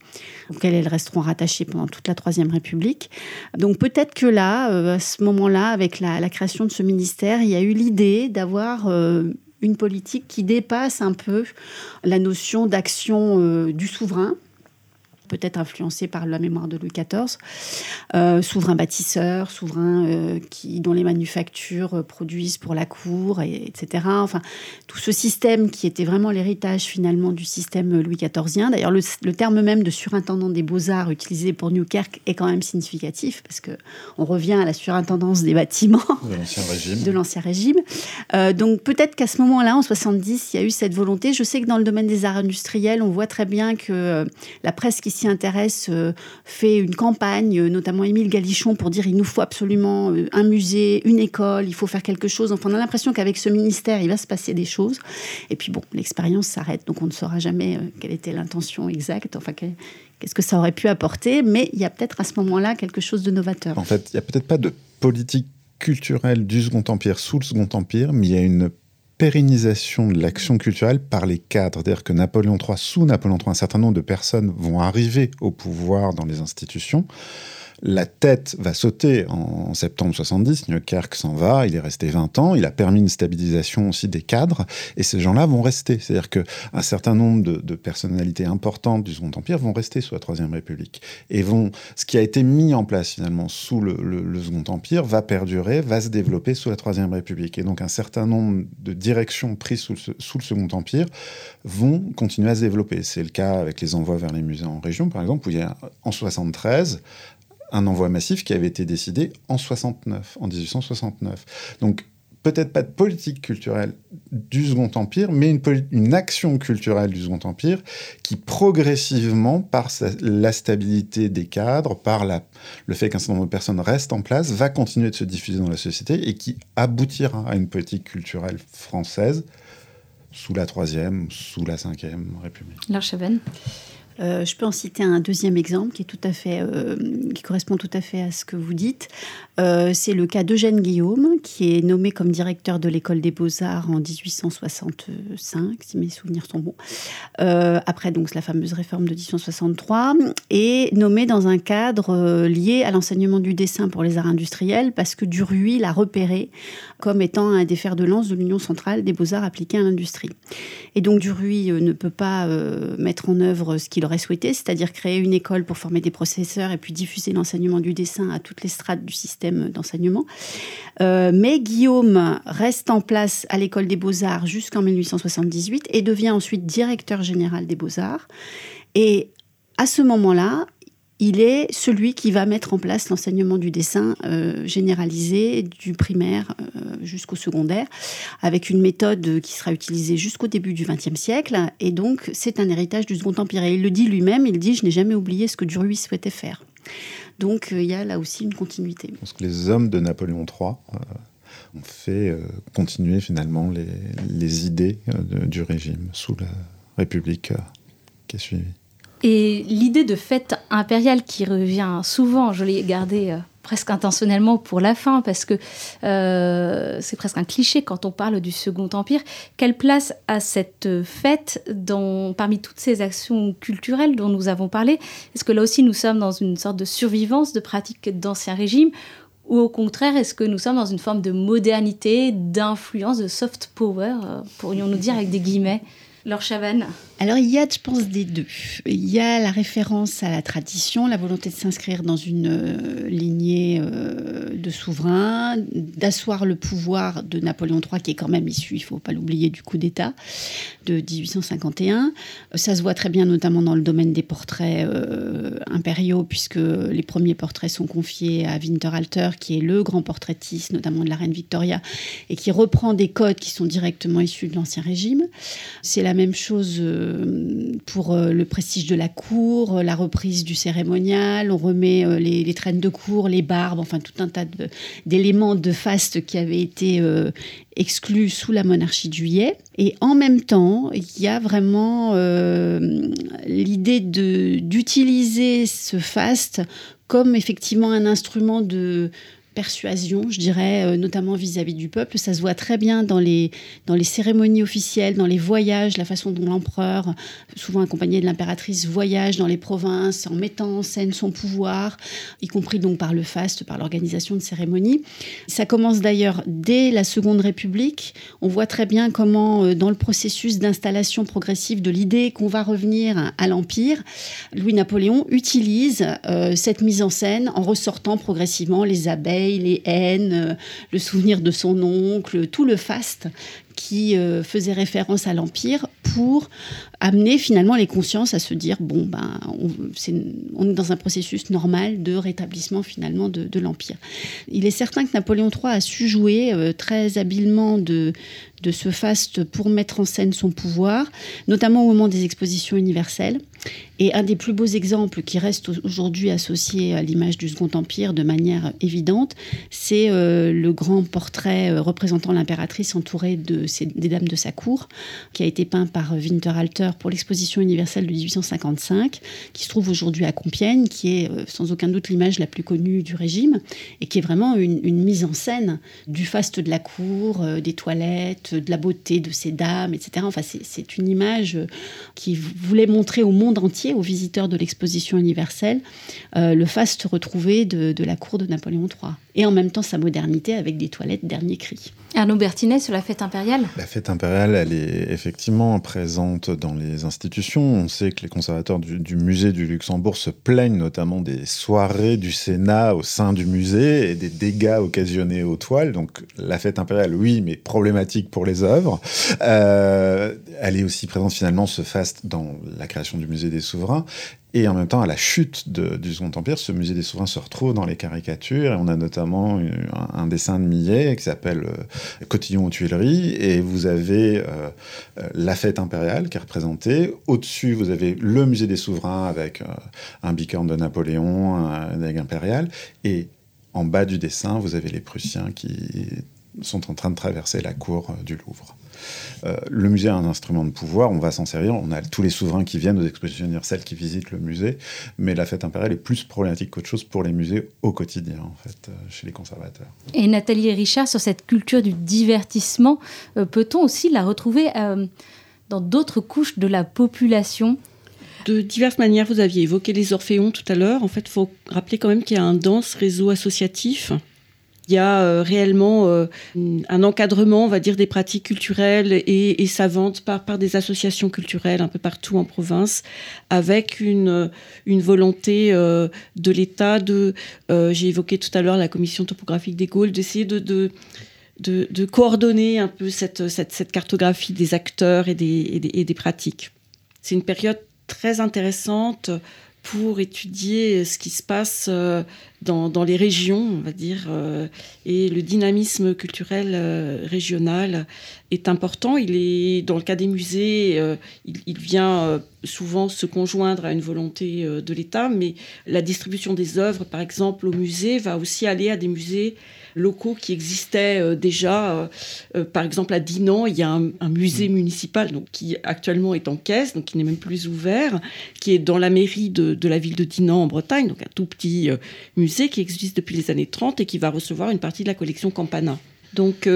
auxquelles elles resteront rattachées pendant toute la Troisième République. Donc peut-être que là, euh, à ce moment-là, avec la, création de ce ministère, il y a eu l'idée d'avoir euh, une politique qui dépasse un peu la notion d'action euh, du souverain, peut-être influencé par la mémoire de Louis XIV, euh, souverain bâtisseur, souverain euh, qui, dont les manufactures euh, produisent pour la cour, et, etc. Enfin, tout ce système qui était vraiment l'héritage finalement du système Louis XIVien. D'ailleurs, le, terme même de surintendant des beaux-arts utilisé pour Newkirk est quand même significatif parce que on revient à la surintendance des bâtiments de l'ancien régime. donc peut-être qu'à ce moment-là, en 70, il y a eu cette volonté. Je sais que dans le domaine des arts industriels, on voit très bien que la presse qui s'y intéresse euh, fait une campagne, euh, notamment Émile Galichon, pour dire il nous faut absolument euh, un musée, une école, il faut faire quelque chose. Enfin, on a l'impression qu'avec ce ministère, il va se passer des choses. Et puis bon, l'expérience s'arrête, donc on ne saura jamais quelle était l'intention exacte. Enfin, qu'est-ce que ça aurait pu apporter, mais il y a peut-être à ce moment-là quelque chose de novateur. En fait, il n'y a peut-être pas de politique culturelle du Second Empire sous le Second Empire, mais il y a une pérennisation de l'action culturelle par les cadres. C'est-à-dire que Napoléon III, sous Napoléon III, un certain nombre de personnes vont arriver au pouvoir dans les institutions la tête va sauter en, septembre 70. Newkirk s'en va, il est resté 20 ans, il a permis une stabilisation aussi des cadres, et ces gens-là vont rester. C'est-à-dire qu'un certain nombre de, personnalités importantes du Second Empire vont rester sous la Troisième République. Et vont, ce qui a été mis en place finalement sous le, Second Empire va perdurer, va se développer sous la Troisième République. Et donc un certain nombre de directions prises sous le, sous le Second Empire vont continuer à se développer. C'est le cas avec les envois vers les musées en région, par exemple, où il y a en 73 un envoi massif qui avait été décidé en 69, en 1869. Donc peut-être pas de politique culturelle du Second Empire, mais une, action culturelle du Second Empire qui progressivement, par la stabilité des cadres, par le fait qu'un certain nombre de personnes restent en place, va continuer de se diffuser dans la société et qui aboutira à une politique culturelle française sous la Troisième, sous la Cinquième République. L'archevêque euh, je peux en citer un deuxième exemple euh, qui correspond tout à fait à ce que vous dites. Euh, c'est le cas d'Eugène Guillaume, qui est nommé comme directeur de l'école des beaux-arts en 1865, si mes souvenirs sont bons. après donc la fameuse réforme de 1863, et nommé dans un cadre lié à l'enseignement du dessin pour les arts industriels, parce que Duruy l'a repéré comme étant un des fers de lance de l'Union centrale des beaux-arts appliqués à l'industrie. Et donc Duruy ne peut pas mettre en œuvre ce qu'il souhaité, c'est-à-dire créer une école pour former des professeurs et puis diffuser l'enseignement du dessin à toutes les strates du système d'enseignement. Euh, mais Guillaume reste en place à l'école des beaux-arts jusqu'en 1878 et devient ensuite directeur général des beaux-arts. Et à ce moment-là, il est celui qui va mettre en place l'enseignement du dessin euh, généralisé du primaire euh, jusqu'au secondaire, avec une méthode qui sera utilisée jusqu'au début du XXe siècle. Et donc, c'est un héritage du Second Empire. Et il le dit lui-même, il dit, je n'ai jamais oublié ce que Duruy souhaitait faire. Donc, euh, il y a là aussi une continuité. Je pense que les hommes de Napoléon III ont fait continuer finalement les idées du régime sous la République qui a suivi. Et l'idée de fête impériale qui revient souvent, je l'ai gardée euh, presque intentionnellement pour la fin, parce que euh, c'est presque un cliché quand on parle du Second Empire. Quelle place a cette fête dans, parmi toutes ces actions culturelles dont nous avons parlé? Est-ce que là aussi nous sommes dans une sorte de survivance de pratiques d'ancien régime ou au contraire, est-ce que nous sommes dans une forme de modernité, d'influence, de soft power, euh, pourrions-nous dire avec des guillemets? Laure Chavannes alors il y a, je pense, des deux. Il y a la référence à la tradition, la volonté de s'inscrire dans une euh, lignée euh, de souverains, d'asseoir le pouvoir de Napoléon III, qui est quand même issu, il faut pas l'oublier, du coup d'État de 1851. Ça se voit très bien notamment dans le domaine des portraits euh, impériaux, puisque les premiers portraits sont confiés à Winterhalter, qui est le grand portraitiste, notamment de la reine Victoria, et qui reprend des codes qui sont directement issus de l'Ancien Régime. C'est la même chose pour euh, le prestige de la cour, euh, la reprise du cérémonial, on remet les, traînes de cour, les barbes, enfin tout un tas d'éléments de, faste qui avaient été exclus sous la monarchie de juillet. Et en même temps, il y a vraiment l'idée d'utiliser ce faste comme effectivement un instrument de, persuasion, je dirais, euh, notamment vis-à-vis du peuple. Ça se voit très bien dans les, dans les cérémonies officielles, dans les voyages, la façon dont l'empereur, souvent accompagné de l'impératrice, voyage dans les provinces en mettant en scène son pouvoir, y compris donc par le faste, par l'organisation de cérémonies. Ça commence d'ailleurs dès la Seconde République. On voit très bien comment, euh, dans le processus d'installation progressive de l'idée qu'on va revenir à l'Empire, Louis-Napoléon utilise euh, cette mise en scène en ressortant progressivement les abeilles, les haines, euh, le souvenir de son oncle, tout le faste qui euh, faisait référence à l'Empire pour amener finalement les consciences à se dire bon ben on, est, dans un processus normal de rétablissement finalement de, l'Empire. Il est certain que Napoléon III a su jouer euh, très habilement de, de ce faste pour mettre en scène son pouvoir, notamment au moment des expositions universelles. Et un des plus beaux exemples qui reste aujourd'hui associé à l'image du Second Empire de manière évidente, c'est euh, le grand portrait représentant l'impératrice entourée de des dames de sa cour, qui a été peint par Winterhalter pour l'exposition universelle de 1855, qui se trouve aujourd'hui à Compiègne, qui est euh, sans aucun doute l'image la plus connue du régime, et qui est vraiment une, mise en scène du faste de la cour, des toilettes, de la beauté de ces dames, etc. Enfin, c'est une image qui voulait montrer au monde entier, aux visiteurs de l'exposition universelle, euh, le faste retrouvé de, de la cour de Napoléon III. Et en même temps sa modernité avec des toilettes dernier cri. Arnaud Bertinet sur la fête impériale La fête impériale, elle est effectivement présente dans les institutions. On sait que les conservateurs du, musée du Luxembourg se plaignent notamment des soirées du Sénat au sein du musée et des dégâts occasionnés aux toiles. Donc la fête impériale, oui, mais problématique pour les œuvres. Euh, elle est aussi présente finalement, ce faste dans la création du musée des souverains. Et en même temps, à la chute du Second Empire, ce musée des souverains se retrouve dans les caricatures. Et on a notamment un, dessin de Millet qui s'appelle euh, Cotillon aux Tuileries. Et vous avez euh, euh, la fête impériale qui est représentée. Au-dessus, vous avez le musée des souverains avec un bicorne de Napoléon, un aigle impérial. Et en bas du dessin, vous avez les Prussiens qui sont en train de traverser la cour du Louvre. Euh, le musée a un instrument de pouvoir, on va s'en servir. On a tous les souverains qui viennent aux expositions universelles qui visitent le musée, mais la fête impériale est plus problématique qu'autre chose pour les musées au quotidien, en fait, euh, chez les conservateurs. Et Nathalie et Richard, sur cette culture du divertissement, euh, peut-on aussi la retrouver dans d'autres couches de la population? De diverses manières, vous aviez évoqué les orphéons tout à l'heure. En fait, il faut rappeler quand même qu'il y a un dense réseau associatif Il y a réellement un encadrement, on va dire, des pratiques culturelles et, savantes par, des associations culturelles un peu partout en province, avec une, volonté de l'État de, j'ai évoqué tout à l'heure la commission topographique des Gaules, d'essayer de, coordonner un peu cette, cartographie des acteurs et et des pratiques. C'est une période très intéressante pour étudier ce qui se passe euh, dans, dans les régions, on va dire, euh, et le dynamisme culturel euh, régional est important. Il est, dans le cas des musées, il, il, vient souvent se conjoindre à une volonté de l'État, mais la distribution des œuvres, par exemple, au musée, va aussi aller à des musées locaux qui existaient euh, déjà. Euh, euh, par exemple, à Dinan, il y a un, musée mm. municipal donc, qui actuellement est en caisse, donc qui n'est même plus ouvert, qui est dans la mairie de, la ville de Dinan en Bretagne, donc un tout petit musée qui existe depuis les années 30 et qui va recevoir une partie de la collection Campana. Donc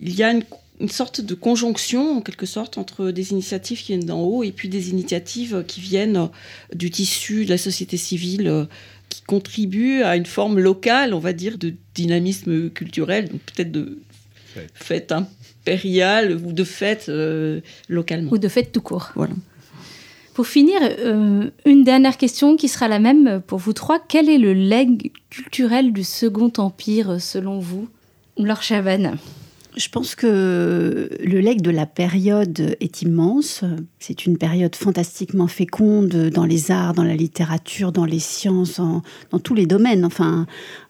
il y a une, une sorte de conjonction, en quelque sorte, entre des initiatives qui viennent d'en haut et puis des initiatives qui viennent du tissu de la société civile qui contribue à une forme locale, on va dire, de dynamisme culturel, donc peut-être de fête impériale ou de fête euh, localement. Ou de fête tout court. Voilà. Pour finir, euh, une dernière question qui sera la même pour vous trois. Quel est le legs culturel du Second Empire selon vous Laure Chavannes je pense que le legs de la période est immense. C'est une période fantastiquement féconde dans les arts, dans la littérature, dans les sciences, dans tous les domaines. Enfin,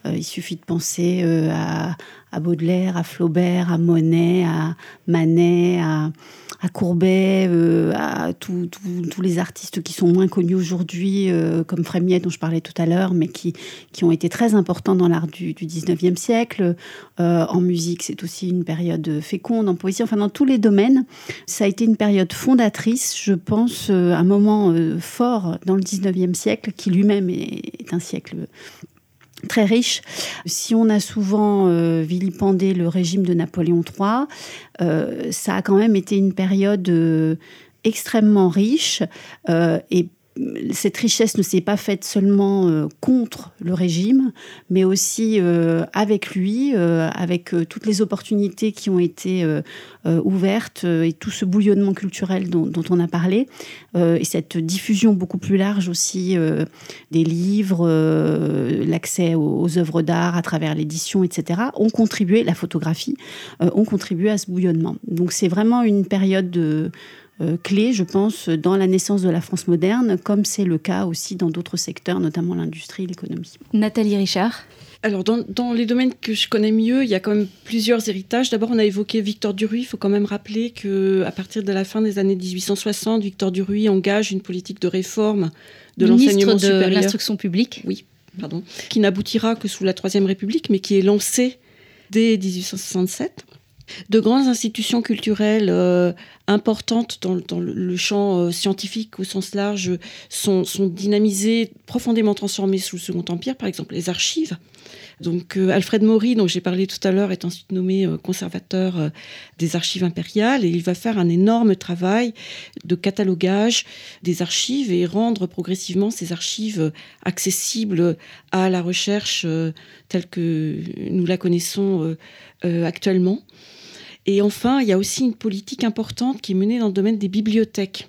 euh, il suffit de penser euh, à, Baudelaire, à Flaubert, à Monet, à Manet, à, Courbet, euh, à tous les artistes qui sont moins connus aujourd'hui, comme Frémiet dont je parlais tout à l'heure, mais qui, qui ont été très importants dans l'art du, du 19e siècle. en musique, c'est aussi une période féconde, en poésie, enfin dans tous les domaines. Ça a été une période fondatrice, je pense, un moment fort dans le 19e siècle, qui lui-même est un siècle très riche. Si on a souvent euh, vilipendé le régime de Napoléon III, euh, ça a quand même été une période euh, extrêmement riche et cette richesse ne s'est pas faite seulement euh, contre le régime, mais aussi euh, avec lui, euh, avec toutes les opportunités qui ont été ouvertes et tout ce bouillonnement culturel dont, on a parlé, et cette diffusion beaucoup plus large aussi des livres, l'accès aux, aux, œuvres d'art à travers l'édition, etc., ont contribué, la photographie, ont contribué à ce bouillonnement. Donc c'est vraiment une période de clé, je pense, dans la naissance de la France moderne, comme c'est le cas aussi dans d'autres secteurs, notamment l'industrie et l'économie. Nathalie Richard alors, dans, les domaines que je connais mieux, il y a quand même plusieurs héritages. D'abord, on a évoqué Victor Duruy. Il faut quand même rappeler qu'à partir de la fin des années 1860, Victor Duruy engage une politique de réforme de l'enseignement supérieur. de l'instruction publique. Oui, pardon. Qui n'aboutira que sous la Troisième République, mais qui est lancée dès 1867 de grandes institutions culturelles euh, importantes dans, le champ euh, scientifique au sens large sont, dynamisées, profondément transformées sous le Second Empire, par exemple les archives. Donc euh, Alfred Maury, dont j'ai parlé tout à l'heure, est ensuite nommé conservateur des archives impériales et il va faire un énorme travail de catalogage des archives et rendre progressivement ces archives accessibles à la recherche telle que nous la connaissons actuellement. Et enfin, il y a aussi une politique importante qui est menée dans le domaine des bibliothèques,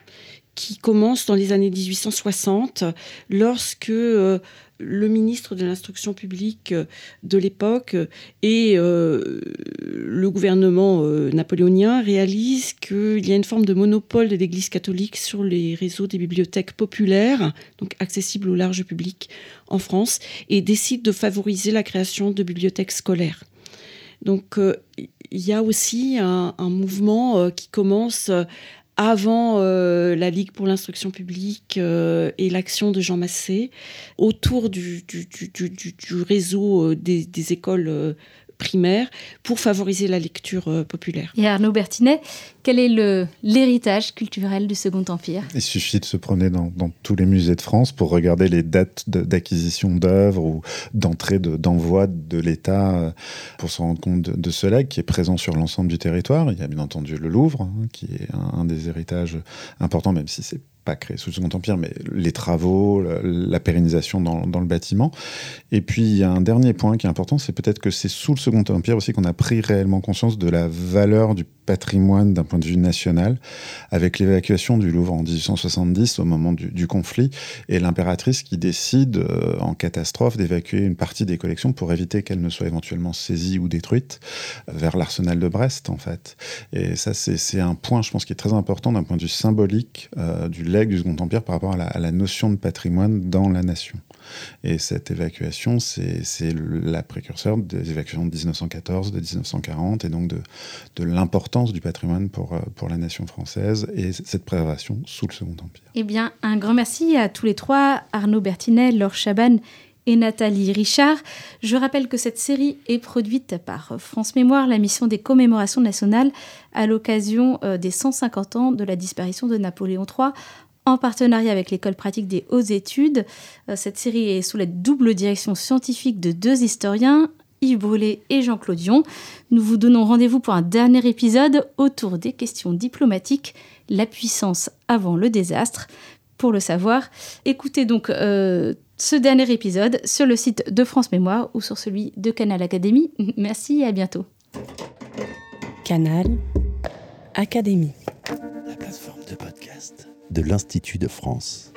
qui commence dans les années 1860, lorsque euh, le ministre de l'instruction publique euh, de l'époque et euh, le gouvernement napoléonien réalisent qu'il y a une forme de monopole de l'Église catholique sur les réseaux des bibliothèques populaires, donc accessibles au large public en France, et décident de favoriser la création de bibliothèques scolaires. Donc il y a aussi un, mouvement euh, qui commence euh, avant euh, la Ligue pour l'instruction publique et l'action de Jean Massé, autour du, réseau des, des écoles primaire pour favoriser la lecture euh, populaire. Et Arnaud Bertinet, quel est l'héritage culturel du Second Empire? Il suffit de se promener dans, tous les musées de France pour regarder les dates d'acquisition d'œuvres ou d'entrée, d'envoi de, l'État euh, pour se rendre compte de, cela, qui est présent sur l'ensemble du territoire. Il y a bien entendu le Louvre, hein, qui est un, des héritages importants, même si c'est pas créé sous le Second Empire, mais les travaux, la, pérennisation dans, dans, le bâtiment. Et puis, il y a un dernier point qui est important, c'est peut-être que c'est sous le Second Empire aussi qu'on a pris réellement conscience de la valeur du patrimoine d'un point de vue national, avec l'évacuation du Louvre en 1870 au moment du, conflit, et l'impératrice qui décide, euh, en catastrophe, d'évacuer une partie des collections pour éviter qu'elles ne soient éventuellement saisies ou détruites vers l'arsenal de Brest, en fait. Et ça, c'est un point, je pense, qui est très important d'un point de vue symbolique euh, du legs du Second Empire par rapport à la notion de patrimoine dans la nation. Et cette évacuation, c'est la précurseur des évacuations de 1914, de 1940, et donc de, de l'importance du patrimoine pour, euh, pour la nation française et cette préservation sous le Second Empire. Eh bien, un grand merci à tous les trois, Arnaud Bertinet, Laure Chaban Nathalie Richard. Je rappelle que cette série est produite par France Mémoire, la mission des commémorations nationales à l'occasion euh, des 150 ans de la disparition de Napoléon III en partenariat avec l'école pratique des hautes études. Euh, cette série est sous la double direction scientifique de deux historiens, Yves Brûlé et Jean-Claude Dion. Nous vous donnons rendez-vous pour un dernier épisode autour des questions diplomatiques, la puissance avant le désastre. Pour le savoir, écoutez donc euh, ce dernier épisode sur le site de France Mémoire ou sur celui de Canal Académie. Merci et à bientôt. Canal Académie de l'Institut de France.